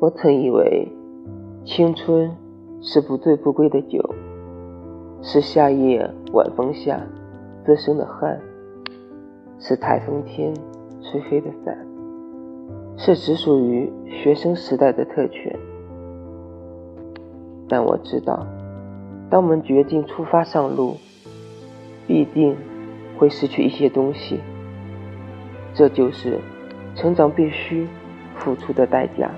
我曾以为青春是不醉不归的酒是夏夜晚风下滋生的汗是台风天吹飞的伞是只属于学生时代的特权。但我知道当我们决定出发上路必定会失去一些东西这就是成长必须付出的代价。